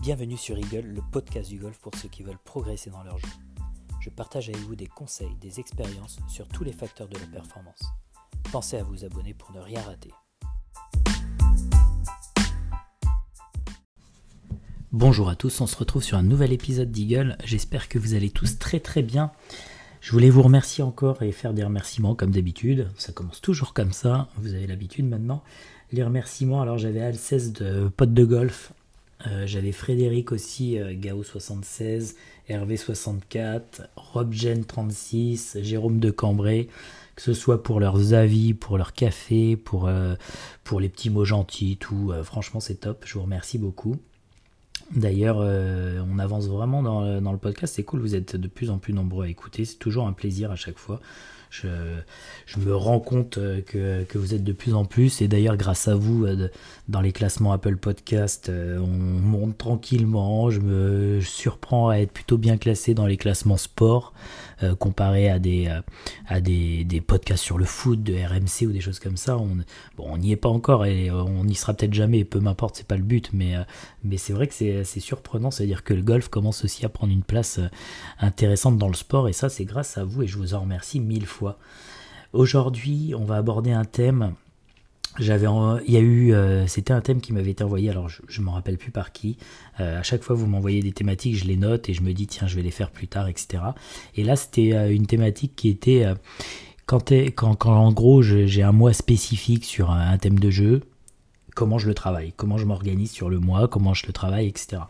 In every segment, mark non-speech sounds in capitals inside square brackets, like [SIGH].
Bienvenue sur Eagle, le podcast du golf pour ceux qui veulent progresser dans leur jeu. Je partage avec vous des conseils, des expériences sur tous les facteurs de la performance. Pensez à vous abonner pour ne rien rater. Bonjour à tous, on se retrouve sur un nouvel épisode d'Eagle. J'espère que vous allez tous très très bien. Je voulais vous remercier encore et faire des remerciements comme d'habitude. Ça commence toujours comme ça, vous avez l'habitude maintenant. Les remerciements, alors j'avais Alceste de pote de golf euh, j'avais Frédéric aussi, euh, Gao76, Hervé64, Robgen36, Jérôme de Cambrai, que ce soit pour leurs avis, pour leur café, pour, euh, pour les petits mots gentils, tout. franchement, c'est top. Je vous remercie beaucoup. D'ailleurs, on avance vraiment dans le podcast. C'est cool, vous êtes de plus en plus nombreux à écouter. C'est toujours un plaisir à chaque fois. Je, me rends compte euh, que, vous êtes de plus en plus, et d'ailleurs grâce à vous, euh, dans les classements Apple Podcast, euh, on monte tranquillement, je me surprends à être plutôt bien classé dans les classements sport, comparé à des, à des, podcasts sur le foot, de RMC ou des choses comme ça. On n'y est pas encore, et on n'y sera peut-être jamais, peu m'importe, c'est pas le but, mais, mais c'est vrai que c'est surprenant, c'est-à-dire que le golf commence aussi à prendre une place intéressante dans le sport, et ça c'est grâce à vous, et je vous en remercie mille fois. Aujourd'hui, on va aborder un thème. J'avais, il y a eu, euh, c'était un thème qui m'avait été envoyé. Alors, je, ne m'en rappelle plus par qui. Euh, à chaque fois, vous m'envoyez des thématiques, je les note et je me dis tiens, je vais les faire plus tard, etc. Et là, c'était euh, une thématique qui était quand, quand, quand, en gros, j'ai un mois spécifique sur un, thème de jeu comment je le travaille, comment je m'organise sur le mois, comment je le travaille, etc.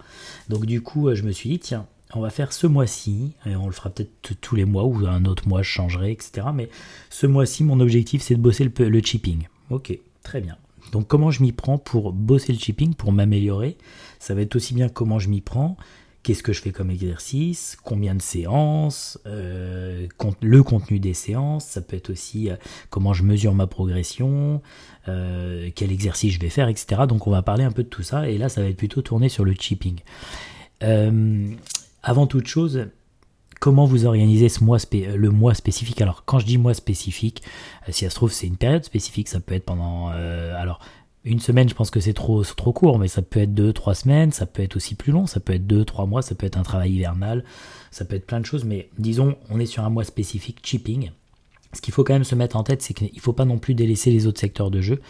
Donc du coup, je me suis dit, tiens, on va faire ce mois-ci, et on le fera peut-être tous les mois, ou un autre mois je changerai, etc. Mais ce mois-ci, mon objectif, c'est de bosser le, chipping. Ok, très bien. Donc comment je m'y prends pour bosser le chipping, pour m'améliorer? Ça va être aussi bien comment je m'y prends, qu'est-ce que je fais comme exercice, combien de séances, euh, le contenu des séances, ça peut être aussi euh, comment je mesure ma progression, euh, quel exercice je vais faire, etc. Donc on va parler un peu de tout ça, et là ça va être plutôt tourné sur le chipping avant toute chose, comment vous organisez ce mois le mois spécifique Alors, quand je dis mois spécifique, euh, si ça se trouve, c'est une période spécifique, ça peut être pendant. Euh, alors, une semaine, je pense que c'est trop, trop court, mais ça peut être deux, trois semaines, ça peut être aussi plus long, ça peut être deux, trois mois, ça peut être un travail hivernal, ça peut être plein de choses, mais disons, on est sur un mois spécifique chipping. Ce qu'il faut quand même se mettre en tête, c'est qu'il ne faut pas non plus délaisser les autres secteurs de jeu.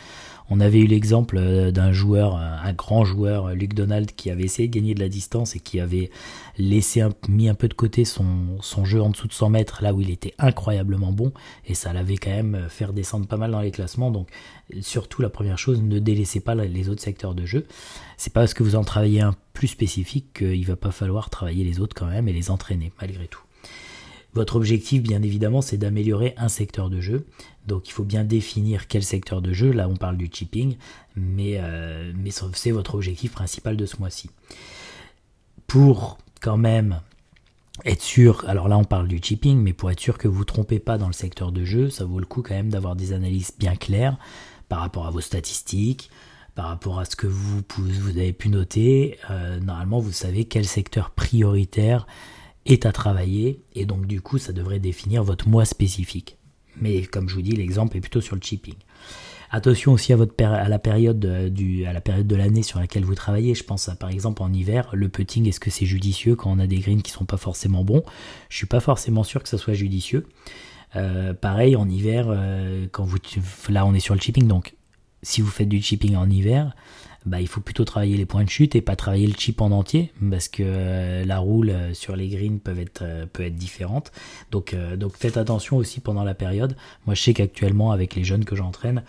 On avait eu l'exemple euh, d'un joueur, un grand joueur, euh, Luc Donald, qui avait essayé de gagner de la distance et qui avait laissé mis un peu de côté son, jeu en dessous de 100 mètres, là où il était incroyablement bon, et ça l'avait quand même euh, fait descendre pas mal dans les classements. Donc, surtout, la première chose, ne délaissez pas les autres secteurs de jeu. C'est pas parce que vous en travaillez un plus spécifique qu'il va pas falloir travailler les autres quand même et les entraîner, malgré tout. Votre objectif, bien évidemment, c'est d'améliorer un secteur de jeu. Donc il faut bien définir quel secteur de jeu. Là, on parle du chipping, mais, euh, c'est votre objectif principal de ce mois-ci. Pour quand même être sûr, alors là on parle du chipping, mais pour être sûr que vous ne trompez pas dans le secteur de jeu, ça vaut le coup quand même d'avoir des analyses bien claires par rapport à vos statistiques, par rapport à ce que vous, vous avez pu noter. Euh, normalement, vous savez quel secteur prioritaire est à travailler et donc du coup ça devrait définir votre mois spécifique. Mais comme je vous dis, l'exemple est plutôt sur le chipping. Attention aussi à, votre à, la période du, à la période de l'année sur laquelle vous travaillez. Je pense à, par exemple en hiver, le putting, est-ce que c'est judicieux quand on a des greens qui sont pas forcément bons? Je suis pas forcément sûr que ça soit judicieux. Euh, pareil en hiver, euh, quand vous là on est sur le chipping, donc si vous faites du chipping en hiver, bah, il faut plutôt travailler les points de chute et pas travailler le chip en entier parce que euh, la roule euh, sur les greens peut être, euh, peut être différente. Donc, donc faites attention aussi pendant la période. Moi je sais qu'actuellement avec les jeunes que j'entraîne,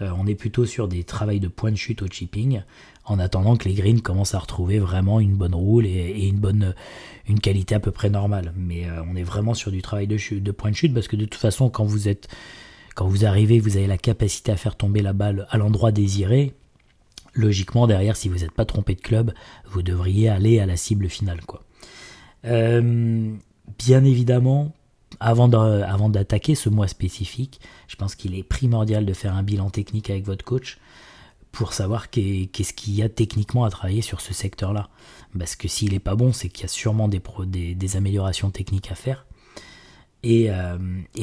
on est plutôt sur des travails de points de chute au chipping en attendant que les greens commencent à retrouver vraiment une bonne roule et, une bonne une qualité à peu près normale. Mais on est vraiment sur du travail de, chute, de point de chute parce que de toute façon quand vous êtes quand vous arrivez, vous avez la capacité à faire tomber la balle à l'endroit désiré logiquement derrière, si vous n'êtes pas trompé de club, vous devriez aller à la cible finale. Quoi. Euh, bien évidemment, avant d'attaquer ce mois spécifique, je pense qu'il est primordial de faire un bilan technique avec votre coach pour savoir qu'est-ce qu'il y a techniquement à travailler sur ce secteur-là. Parce que s'il n'est pas bon, c'est qu'il y a sûrement des, des, améliorations techniques à faire. Et, euh,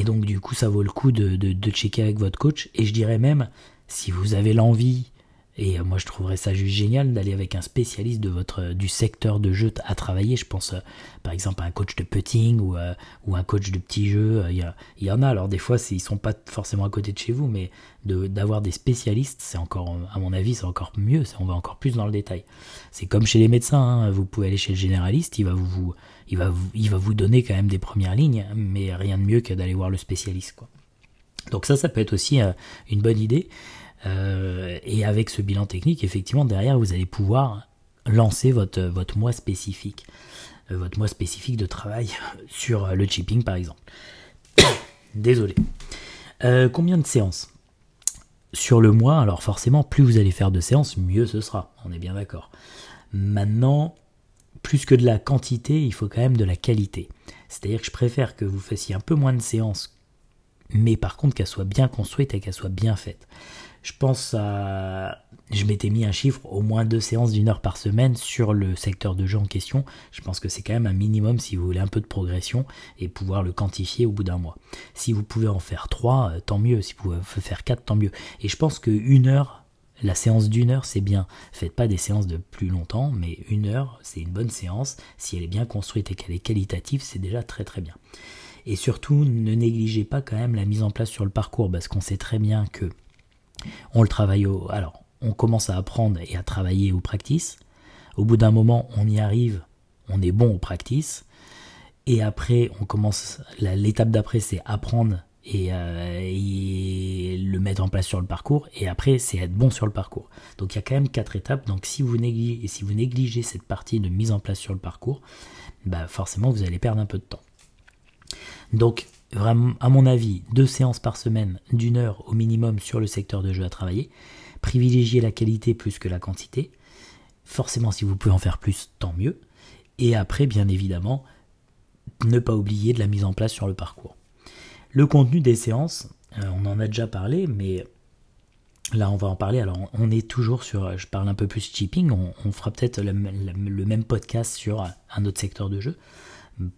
donc du coup, ça vaut le coup de, de checker avec votre coach. Et je dirais même, si vous avez l'envie Et euh, moi, je trouverais ça juste génial d'aller avec un spécialiste de votre, euh, du secteur de jeu à travailler. Je pense, euh, par exemple, à un coach de putting ou, ou un coach de petits jeux. Il y, y, en a. Alors, des fois, ils sont pas forcément à côté de chez vous, mais d'avoir des spécialistes, c'est encore, à mon avis, c'est encore mieux. On va encore plus dans le détail. C'est comme chez les médecins. Hein. Vous pouvez aller chez le généraliste, il va vous, il va vous, il va vous donner quand même des premières lignes, mais rien de mieux que d'aller voir le spécialiste, quoi. Donc ça, ça peut être aussi une bonne idée. Euh, et avec ce bilan technique, effectivement, derrière, vous allez pouvoir lancer votre, votre mois spécifique. Euh, votre mois spécifique de travail [LAUGHS] sur le chipping, par exemple. [COUGHS] Désolé. Euh, combien de séances Sur le mois, alors forcément, plus vous allez faire de séances, mieux ce sera. On est bien d'accord. Maintenant, plus que de la quantité, il faut quand même de la qualité. C'est-à-dire que je préfère que vous fassiez un peu moins de séances, mais par contre qu'elles soient bien construites et qu'elles soient bien faites je pense à. Je m'étais mis un chiffre, au moins deux séances d'une heure par semaine sur le secteur de jeu en question. Je pense que c'est quand même un minimum si vous voulez un peu de progression et pouvoir le quantifier au bout d'un mois. Si vous pouvez en faire trois, euh, tant mieux. Si vous pouvez faire quatre, tant mieux. Et je pense que une heure, la séance d'une heure, c'est bien. Faites pas des séances de plus longtemps, mais une heure, c'est une bonne séance. Si elle est bien construite et qu'elle est qualitative, c'est déjà très très bien. Et surtout, ne négligez pas quand même la mise en place sur le parcours, parce qu'on sait très bien que on le travaille au. Alors, on commence à apprendre et à travailler au practice. Au bout d'un moment, on y arrive, on est bon au practice. Et après, on commence. L'étape d'après, c'est apprendre euh, et, le mettre en place sur le parcours. Et après, c'est être bon sur le parcours. Donc il y a quand même quatre étapes. Donc si vous négligez, si vous négligez cette partie de mise en place sur le parcours, bah forcément vous allez perdre un peu de temps. Donc à mon avis, deux séances par semaine d'une heure au minimum sur le secteur de jeu à travailler. Privilégier la qualité plus que la quantité. Forcément, si vous pouvez en faire plus, tant mieux. Et après, bien évidemment, ne pas oublier de la mise en place sur le parcours. Le contenu des séances, euh, on en a déjà parlé, mais là on va en parler. Alors on est toujours sur, je parle un peu plus chipping, on, fera peut-être le, même podcast sur un autre secteur de jeu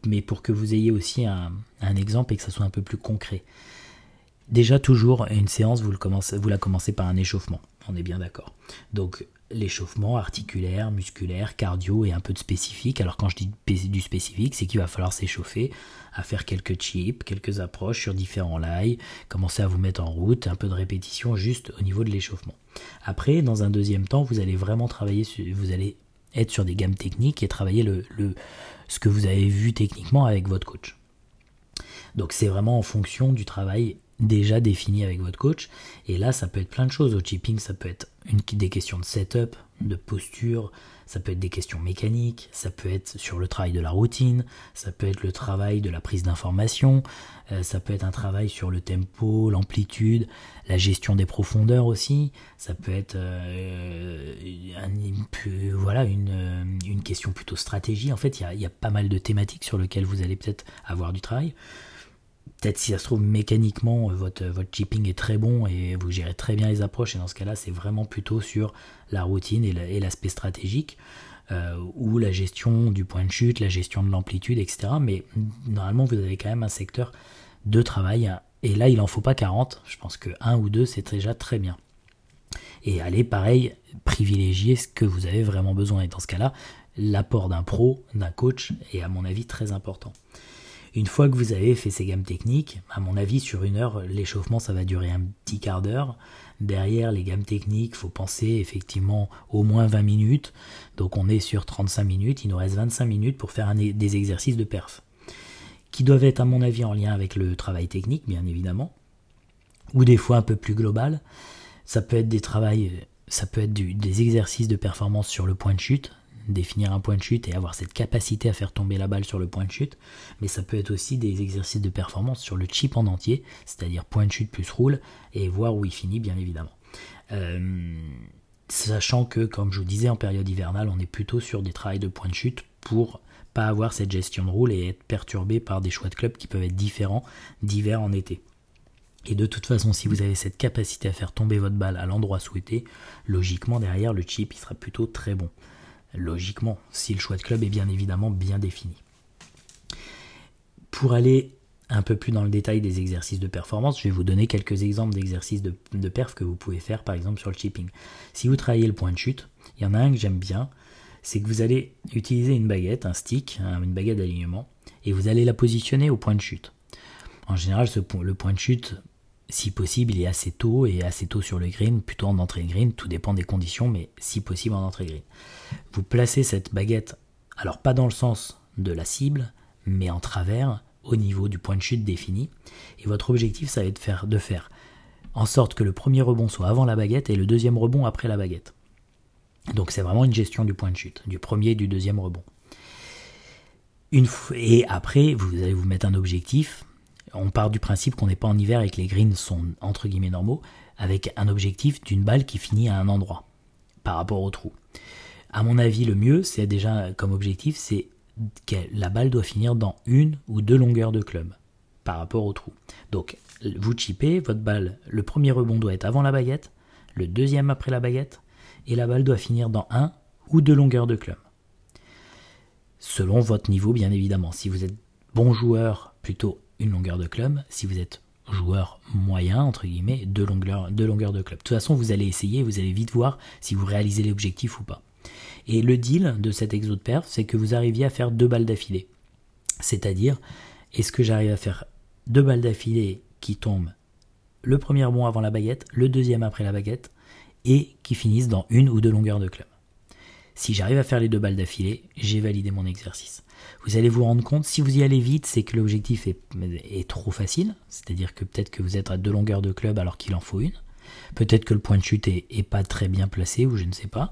mais pour que vous ayez aussi un, exemple et que ça soit un peu plus concret. Déjà, toujours, une séance, vous, la commencez par un échauffement, on est bien d'accord. Donc, l'échauffement articulaire, musculaire, cardio et un peu de spécifique. Alors, quand je dis du spécifique, c'est qu'il va falloir s'échauffer, à faire quelques chips, quelques approches sur différents lies, commencer à vous mettre en route, un peu de répétition juste au niveau de l'échauffement. Après, dans un deuxième temps, vous allez vraiment travailler, vous allez être sur des gammes techniques et travailler le, ce que vous avez vu techniquement avec votre coach. Donc c'est vraiment en fonction du travail déjà défini avec votre coach. Et là, ça peut être plein de choses. Au chipping, ça peut être une, des questions de setup, de posture, ça peut être des questions mécaniques, ça peut être sur le travail de la routine, ça peut être le travail de la prise d'information, euh, ça peut être un travail sur le tempo, l'amplitude, la gestion des profondeurs aussi, ça peut être euh, voilà une, une, question plutôt stratégie. En fait, il y a, pas mal de thématiques sur lesquelles vous allez peut-être avoir du travail peut-être si ça se trouve mécaniquement votre, votre chipping est très bon et vous gérez très bien les approches et dans ce cas là c'est vraiment plutôt sur la routine et l'aspect stratégique euh, ou la gestion du point de chute, la gestion de l'amplitude, etc. Mais normalement, vous avez quand même un secteur de travail. Et là, il en faut pas 40. Je pense que 1 ou 2, c'est déjà très bien. Et allez, pareil, privilégier ce que vous avez vraiment besoin. Et dans ce cas-là, l'apport d'un pro, d'un coach, est à mon avis très important. Une fois que vous avez fait ces gammes techniques, à mon avis, sur une heure, l'échauffement, ça va durer un petit quart d'heure. Derrière les gammes techniques, faut penser effectivement au moins 20 minutes. Donc on est sur 35 minutes, il nous reste 25 minutes pour faire des exercices de perf. Qui doivent être à mon avis en lien avec le travail technique, bien évidemment. Ou des fois un peu plus global. Ça peut être des ça peut être des exercices de performance sur le point de chute, définir un point de chute et avoir cette capacité à faire tomber la balle sur le point de chute, mais ça peut être aussi des exercices de performance sur le chip en entier, c'est-à-dire point de chute plus roule, et voir où il finit bien évidemment. Euh, sachant que, comme je vous disais, en période hivernale, on est plutôt sur des travails de point de chute pour pas avoir cette gestion de roule et être perturbé par des choix de club qui peuvent être différents d'hiver en été. Et de toute façon, si vous avez cette capacité à faire tomber votre balle à l'endroit souhaité, logiquement derrière le chip il sera plutôt très bon logiquement, si le choix de club est bien évidemment bien défini. Pour aller un peu plus dans le détail des exercices de performance, je vais vous donner quelques exemples d'exercices de, perf que vous pouvez faire par exemple sur le chipping. Si vous travaillez le point de chute, il y en a un que j'aime bien, c'est que vous allez utiliser une baguette, un stick, une baguette d'alignement, et vous allez la positionner au point de chute. En général, le point de chute, si possible, est assez tôt et assez tôt sur le green, plutôt en entrée green, tout dépend des conditions, mais si possible en entrée green. Vous placez cette baguette, alors pas dans le sens de la cible, mais en travers, au niveau du point de chute défini. Et votre objectif, ça va être de faire, en sorte que le premier rebond soit avant la baguette et le deuxième rebond après la baguette. Donc c'est vraiment une gestion du point de chute, du premier et du deuxième rebond. Et après, vous allez vous mettre un objectif. On part du principe qu'on n'est pas en hiver et que les greens sont entre guillemets normaux, avec un objectif d'une balle qui finit à un endroit par rapport au trou. À mon avis, le mieux, c'est déjà comme objectif, c'est que la balle doit finir dans une ou deux longueurs de club par rapport au trou. Donc, vous chippez, votre balle, le premier rebond doit être avant la baguette, le deuxième après la baguette, et la balle doit finir dans un ou deux longueurs de club. Selon votre niveau, bien évidemment. Si vous êtes bon joueur, plutôt une longueur de club. Si vous êtes joueur moyen, entre guillemets, deux longueurs, deux longueurs de club. De toute façon, vous allez essayer, vous allez vite voir si vous réalisez l'objectif ou pas. Et le deal de cet exo de perf, c'est que vous arriviez à faire deux balles d'affilée. C'est-à-dire, est-ce que j'arrive à faire deux balles d'affilée qui tombent le premier bon avant la baguette, le deuxième après la baguette, et qui finissent dans une ou deux longueurs de club? Si j'arrive à faire les deux balles d'affilée, j'ai validé mon exercice. Vous allez vous rendre compte, si vous y allez vite, c'est que l'objectif est, trop facile, c'est-à-dire que peut-être que vous êtes à deux longueurs de club alors qu'il en faut une. Peut-être que le point de chute est, pas très bien placé ou je ne sais pas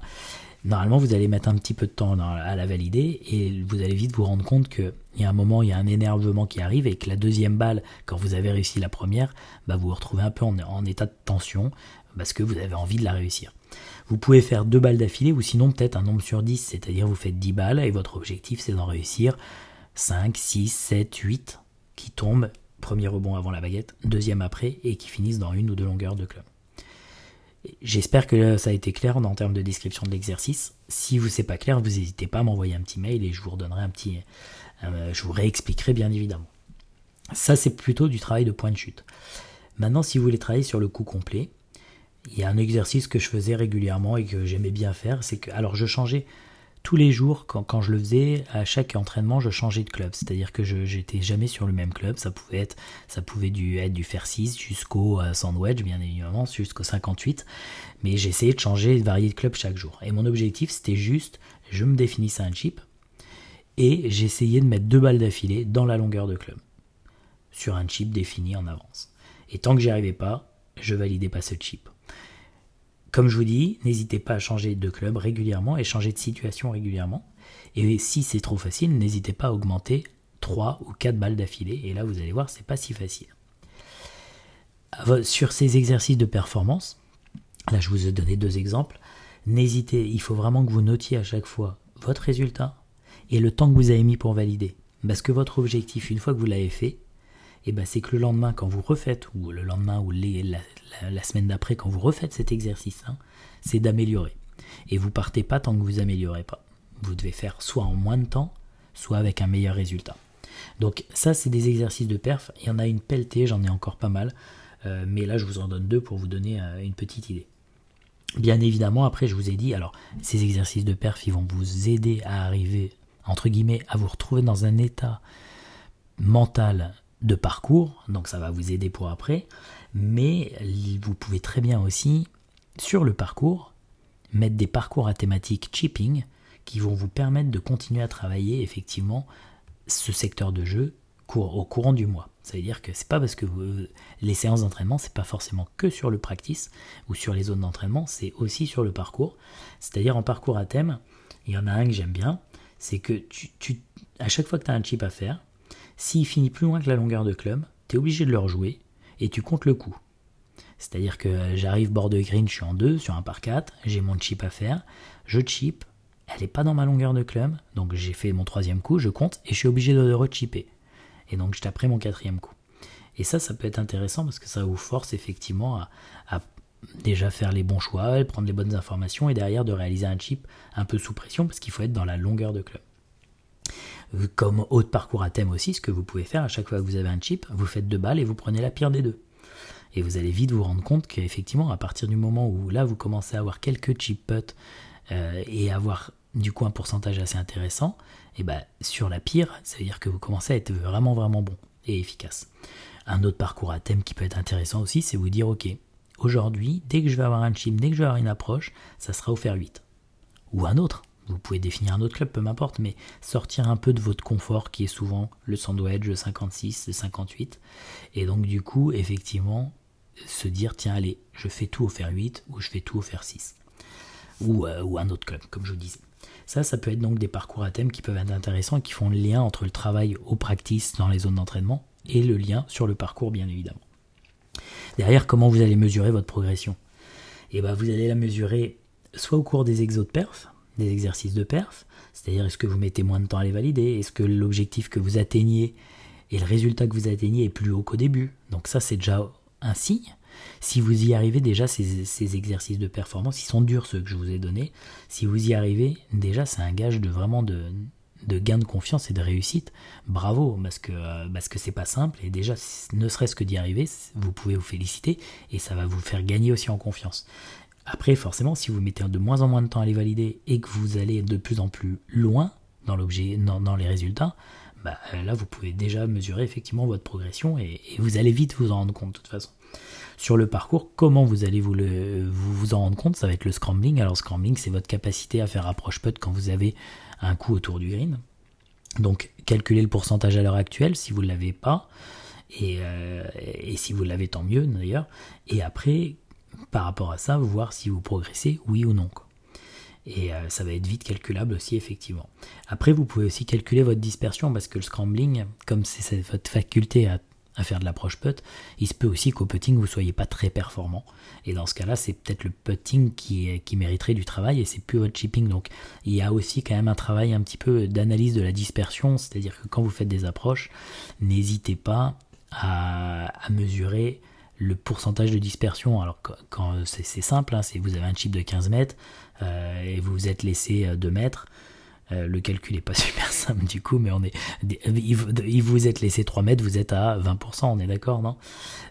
normalement vous allez mettre un petit peu de temps à la valider et vous allez vite vous rendre compte qu'il y a un moment, il y a un énervement qui arrive et que la deuxième balle, quand vous avez réussi la première, bah vous vous retrouvez un peu en, état de tension parce que vous avez envie de la réussir. Vous pouvez faire deux balles d'affilée ou sinon peut-être un nombre sur 10, c'est-à-dire vous faites 10 balles et votre objectif c'est d'en réussir 5, 6, 7, 8 qui tombent, premier rebond avant la baguette, deuxième après et qui finissent dans une ou deux longueurs de club. J'espère que ça a été clair en termes de description de l'exercice. Si vous c'est pas clair, vous n'hésitez pas à m'envoyer un petit mail et je vous redonnerai un petit, euh, je vous réexpliquerai bien évidemment. Ça c'est plutôt du travail de point de chute. Maintenant, si vous voulez travailler sur le coup complet, il y a un exercice que je faisais régulièrement et que j'aimais bien faire, c'est que alors je changeais tous les jours, quand, je le faisais, à chaque entraînement, je changeais de club. C'est-à-dire que je n'étais jamais sur le même club. Ça pouvait être, ça pouvait du, être du fer 6 jusqu'au euh, sandwich, bien évidemment, jusqu'au 58. Mais j'essayais de changer, de varier de club chaque jour. Et mon objectif, c'était juste, je me définissais un chip et j'essayais de mettre deux balles d'affilée dans la longueur de club. Sur un chip défini en avance. Et tant que j'y arrivais pas, je validais pas ce chip. Comme je vous dis, n'hésitez pas à changer de club régulièrement et changer de situation régulièrement. Et si c'est trop facile, n'hésitez pas à augmenter 3 ou 4 balles d'affilée. Et là, vous allez voir, c'est pas si facile. Sur ces exercices de performance, là, je vous ai donné deux exemples. N'hésitez, il faut vraiment que vous notiez à chaque fois votre résultat et le temps que vous avez mis pour valider. Parce que votre objectif, une fois que vous l'avez fait, et ben c'est que le lendemain, quand vous refaites, ou le lendemain ou la, semaine d'après, quand vous refaites cet exercice, hein, c'est d'améliorer. Et vous partez pas tant que vous améliorez pas. Vous devez faire soit en moins de temps, soit avec un meilleur résultat. Donc ça, c'est des exercices de perf. Il y en a une pelletée, j'en ai encore pas mal. Euh, mais là, je vous en donne deux pour vous donner euh, une petite idée. Bien évidemment, après, je vous ai dit, alors, ces exercices de perf, ils vont vous aider à arriver, entre guillemets, à vous retrouver dans un état mental de parcours, donc ça va vous aider pour après, mais vous pouvez très bien aussi, sur le parcours, mettre des parcours à thématique chipping qui vont vous permettre de continuer à travailler effectivement ce secteur de jeu au courant du mois. Ça veut dire que c'est pas parce que les séances d'entraînement, c'est pas forcément que sur le practice ou sur les zones d'entraînement, c'est aussi sur le parcours. C'est-à-dire en parcours à thème, il y en a un que j'aime bien, c'est que tu, à chaque fois que tu as un chip à faire, s'il finit plus loin que la longueur de club, tu es obligé de le rejouer et tu comptes le coup. C'est-à-dire que j'arrive bord de green, je suis en 2 sur un par 4, j'ai mon chip à faire, je chip, elle n'est pas dans ma longueur de club, donc j'ai fait mon troisième coup, je compte et je suis obligé de le rechipper. Et donc je taperai mon quatrième coup. Et ça, ça peut être intéressant parce que ça vous force effectivement à, à déjà faire les bons choix, prendre les bonnes informations et derrière de réaliser un chip un peu sous pression parce qu'il faut être dans la longueur de club. Comme autre parcours à thème aussi, ce que vous pouvez faire à chaque fois que vous avez un chip, vous faites deux balles et vous prenez la pire des deux. Et vous allez vite vous rendre compte qu'effectivement, à partir du moment où là, vous commencez à avoir quelques chip putts euh, et avoir du coup un pourcentage assez intéressant, et ben sur la pire, ça veut dire que vous commencez à être vraiment vraiment bon et efficace. Un autre parcours à thème qui peut être intéressant aussi, c'est vous dire ok, aujourd'hui, dès que je vais avoir un chip, dès que je vais avoir une approche, ça sera au fer 8. Ou un autre. Vous pouvez définir un autre club, peu m'importe, mais sortir un peu de votre confort qui est souvent le sandwich, le 56, le 58. Et donc du coup, effectivement, se dire tiens allez, je fais tout au fer 8 ou je fais tout au fer 6. Ou, euh, ou un autre club, comme je vous disais. Ça, ça peut être donc des parcours à thème qui peuvent être intéressants qui font le lien entre le travail au practice dans les zones d'entraînement et le lien sur le parcours, bien évidemment. Derrière, comment vous allez mesurer votre progression? Eh ben, vous allez la mesurer soit au cours des exos de perf, des exercices de perf, c'est-à-dire est-ce que vous mettez moins de temps à les valider, est-ce que l'objectif que vous atteignez et le résultat que vous atteignez est plus haut qu'au début. Donc ça, c'est déjà un signe. Si vous y arrivez déjà, ces, exercices de performance, ils sont durs ceux que je vous ai donnés. Si vous y arrivez, déjà, c'est un gage de vraiment de, gain de confiance et de réussite. Bravo, parce que parce que c'est pas simple. Et déjà, ne serait-ce que d'y arriver, vous pouvez vous féliciter et ça va vous faire gagner aussi en confiance. Après, forcément, si vous mettez de moins en moins de temps à les valider et que vous allez de plus en plus loin dans l'objet, dans, les résultats, bah, là, vous pouvez déjà mesurer effectivement votre progression et, vous allez vite vous en rendre compte de toute façon sur le parcours, comment vous allez vous, le, vous, en rendre compte? Ça va être le scrambling. Alors, scrambling, c'est votre capacité à faire approche putt quand vous avez un coup autour du green. Donc, calculez le pourcentage à l'heure actuelle si vous ne l'avez pas. Euh, et, si vous l'avez, tant mieux d'ailleurs. Et après, par rapport à ça, voir si vous progressez, oui ou non. Et euh, ça va être vite calculable aussi, effectivement. Après, vous pouvez aussi calculer votre dispersion parce que le scrambling, comme c'est votre faculté à faire de l'approche putt, il se peut aussi qu'au putting vous soyez pas très performant. Et dans ce cas-là, c'est peut-être le putting qui, qui mériterait du travail et c'est plus votre chipping. Donc il y a aussi quand même un travail un petit peu d'analyse de la dispersion, c'est-à-dire que quand vous faites des approches, n'hésitez pas à, mesurer le pourcentage de dispersion. Alors quand, c'est simple, hein, c'est vous avez un chip de 15 mètres euh, et vous vous êtes laissé 2 euh, mètres. Euh, le calcul n'est pas [LAUGHS] super simple du coup, mais on est, il vous êtes laissé 3 mètres, vous êtes à 20%, on est d'accord, non?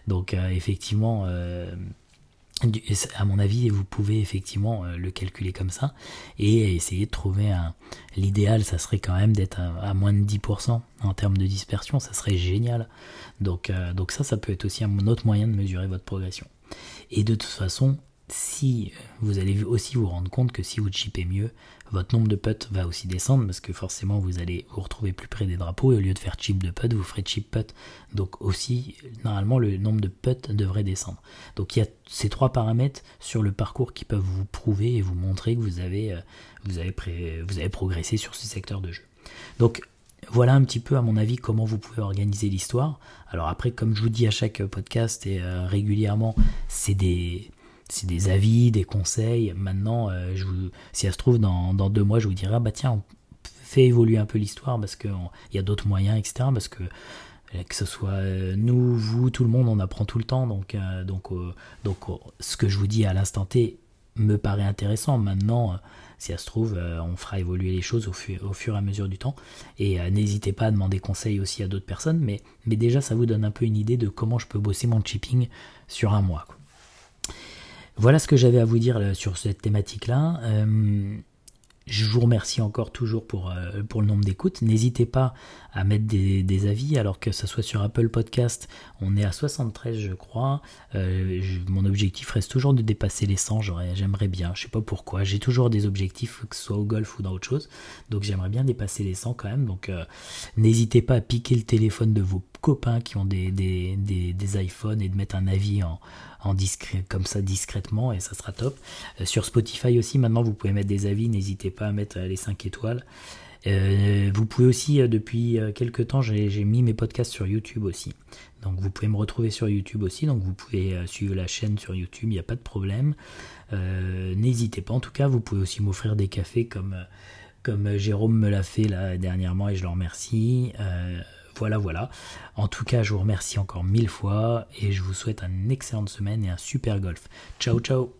Donc euh, effectivement, euh, à mon avis, vous pouvez effectivement le calculer comme ça et essayer de trouver un. L'idéal, ça serait quand même d'être à, moins de 10% en termes de dispersion, ça serait génial. Donc, donc ça, ça peut être aussi un autre moyen de mesurer votre progression. Et de toute façon, si vous allez aussi vous rendre compte que si vous chipez mieux, votre nombre de putts va aussi descendre parce que forcément vous allez vous retrouver plus près des drapeaux et au lieu de faire chip de putt, vous ferez chip putt. Donc aussi, normalement, le nombre de putts devrait descendre. Donc il y a ces trois paramètres sur le parcours qui peuvent vous prouver et vous montrer que vous avez, euh, vous avez, vous avez progressé sur ce secteur de jeu. Donc voilà un petit peu à mon avis comment vous pouvez organiser l'histoire. Alors après, comme je vous dis à chaque podcast et euh, régulièrement, c'est des c'est des avis, des conseils. Maintenant, euh, je si ça se trouve, dans, deux mois, je vous dirai, ah bah tiens, on fait évoluer un peu l'histoire parce qu'il y a d'autres moyens, etc. Parce que euh, que ce soit euh, nous, vous, tout le monde, on apprend tout le temps. Donc, donc, donc ce que je vous dis à l'instant T me paraît intéressant. Maintenant, si ça se trouve, on fera évoluer les choses au, au, fur et à mesure du temps. Et n'hésitez pas à demander conseil aussi à d'autres personnes. Mais, mais déjà, ça vous donne un peu une idée de comment je peux bosser mon chipping sur un mois. Voilà ce que j'avais à vous dire euh, sur cette thématique-là. Euh, je vous remercie encore toujours pour, euh, pour le nombre d'écoutes. N'hésitez pas à mettre des, avis, alors que ce soit sur Apple Podcast, on est à 73 je crois. mon objectif reste toujours de dépasser les 100, j'aimerais bien, je sais pas pourquoi, j'ai toujours des objectifs, que ce soit au golf ou dans autre chose, donc j'aimerais bien dépasser les 100 quand même, donc n'hésitez pas à piquer le téléphone de vos copains qui ont des, des, des iPhones et de mettre un avis en discret, comme ça discrètement et ça sera top. Euh, sur Spotify aussi, maintenant vous pouvez mettre des avis, n'hésitez pas à mettre euh, les 5 étoiles. Euh, vous pouvez aussi, depuis quelques temps, j'ai mis mes podcasts sur YouTube aussi. Donc vous pouvez me retrouver sur YouTube aussi, donc vous pouvez suivre la chaîne sur YouTube, il n'y a pas de problème. N'hésitez pas, en tout cas, vous pouvez aussi m'offrir des cafés comme, comme Jérôme me l'a fait là dernièrement et je le remercie. Voilà, voilà. En tout cas, je vous remercie encore mille fois et je vous souhaite une excellente semaine et un super golf. Ciao, ciao.